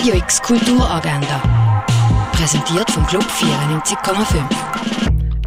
Radio X Kulturagenda. Präsentiert vom Club 94,5.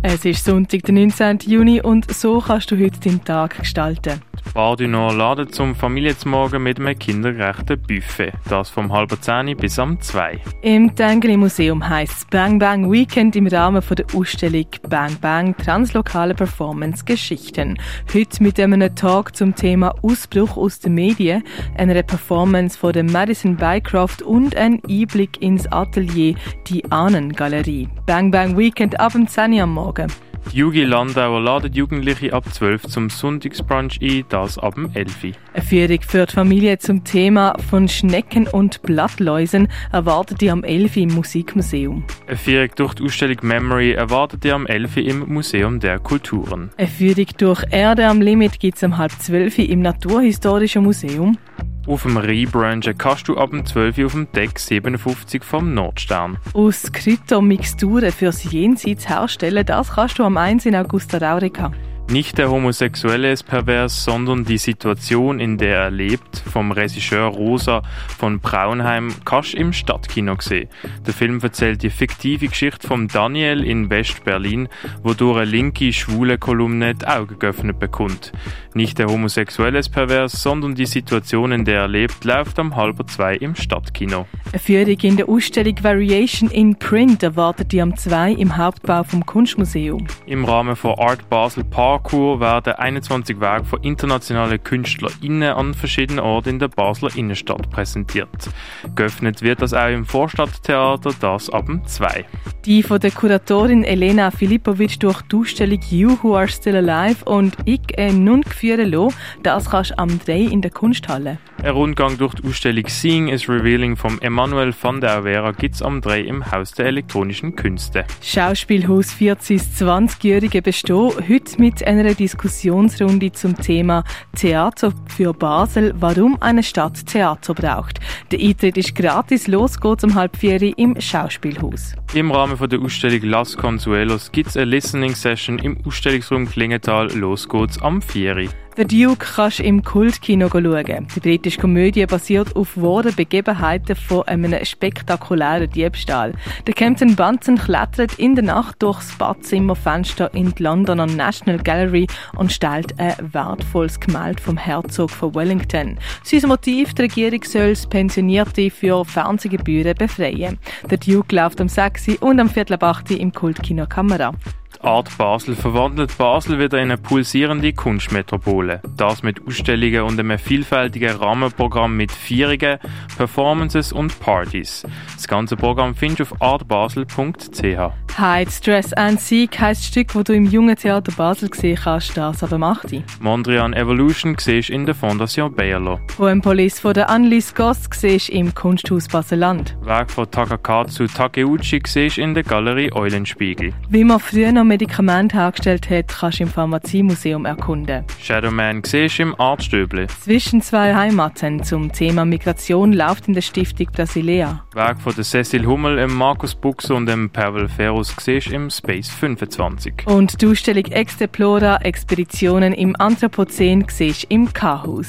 Es ist Sonntag, der 19. Juni und so kannst du heute deinen Tag gestalten. Bardino laden zum Familienzmorgen mit einem kindergerechten Buffet. Das vom halben zehn bis am 2. Im Tengeli Museum heisst es Bang Bang Weekend im Rahmen der Ausstellung Bang Bang Translokale Performance Geschichten. Heute mit einem Talk zum Thema Ausbruch aus den Medien, einer Performance von der Madison Bycroft und ein Einblick ins Atelier, die Ahnengalerie. Bang Bang Weekend ab dem 10 Uhr am Morgen. Jugi Landauer ladet Jugendliche ab 12 zum Sonntagsbrunch ein, das ab dem 11. Eine Führung für die Familie zum Thema von Schnecken und Blattläusen erwartet ihr am 11. im Musikmuseum. Eine Führung durch die Ausstellung Memory erwartet ihr am 11. im Museum der Kulturen. Eine Führung durch Erde am Limit gibt es um halb 12 im Naturhistorischen Museum. Auf dem Rheinbrunchen kannst du ab dem 12 Uhr auf dem Deck 57 vom Nordstern. Aus Kryptomixturen fürs Jenseits herstellen, das kannst du am 1 in Augusta Raurica. Nicht der Homosexuelle ist pervers, sondern die Situation, in der er lebt, vom Regisseur Rosa von Braunheim, kannst du im Stadtkino sehen. Der Film erzählt die fiktive Geschichte von Daniel in West-Berlin, wo durch eine linke, schwule Kolumne die Augen geöffnet bekommt. Nicht der Homosexuelle ist pervers, sondern die Situation, in der er lebt, läuft am halber zwei im Stadtkino. Eine Führung in der Ausstellung Variation in Print erwartet die am 2 im Hauptbau vom Kunstmuseum. Im Rahmen von Art Basel Parkour werden 21 Werke von internationalen KünstlerInnen an verschiedenen Orten in der Basler Innenstadt präsentiert. Geöffnet wird das auch im Vorstadttheater, das ab dem 2. Die von der Kuratorin Elena Filipovic durch die Ausstellung You Who Are Still Alive und Ich äh, nun führen lassen, das kannst du am 3 in der Kunsthalle. Ein Rundgang durch die Ausstellung Seeing is Revealing vom Emanuel van der Vera gibt's am 3 im Haus der elektronischen Künste. Schauspielhaus 40 20-jährige Bestehen, heute mit einer Diskussionsrunde zum Thema Theater für Basel, warum eine Stadt Theater braucht. Der Eintritt ist gratis, los geht's um halb vier im Schauspielhaus. Im Rahmen von der Ausstellung Las Consuelos gibt's eine Listening Session im Ausstellungsraum Klingenthal. Los geht's am 4. The Duke kannst du im Kultkino schauen. Die britische Komödie basiert auf wahren Begebenheiten von einem spektakulären Diebstahl. Der Captain Bunsen klettert in der Nacht durchs Badzimmerfenster in die Londoner National Gallery und stellt ein wertvolles Gemälde vom Herzog von Wellington. Sein Motiv, die Regierung soll das Pensionierte für Fernsehgebühren befreien. Der Duke läuft am 6 und am Viertel 8 im Kultkino Kamera. Art Basel verwandelt Basel wieder in eine pulsierende Kunstmetropole. Das mit Ausstellungen und einem vielfältigen Rahmenprogramm mit Vierungen, Performances und Partys. Das ganze Programm findest du auf artbasel.ch. Hide, Stress and Seek heisst das Stück, das du im Jungen Theater Basel gesehen kannst, das aber macht die. Mondrian Evolution siehst in der Fondation Bayerlo. Poempolis von der Annelies Goss siehst im Kunsthaus Baseland. Werk von Takakatsu Takeuchi siehst in der Galerie Eulenspiegel. Wie man früher noch Medikamente hergestellt hat, kannst du im Pharmaziemuseum erkunden. Shadowman siehst im Artstöble. Zwischen zwei Heimaten zum Thema Migration läuft in der Stiftung Brasilea. Werk von der Cecil Hummel, dem Markus Buchser und dem Pavel Ferus siehst im Space 25. Und die Ausstellung Exteplora Expeditionen im Anthropozän siehst im K-Haus.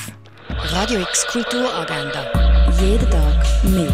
Radio X Kulturagenda. Jeden Tag mehr.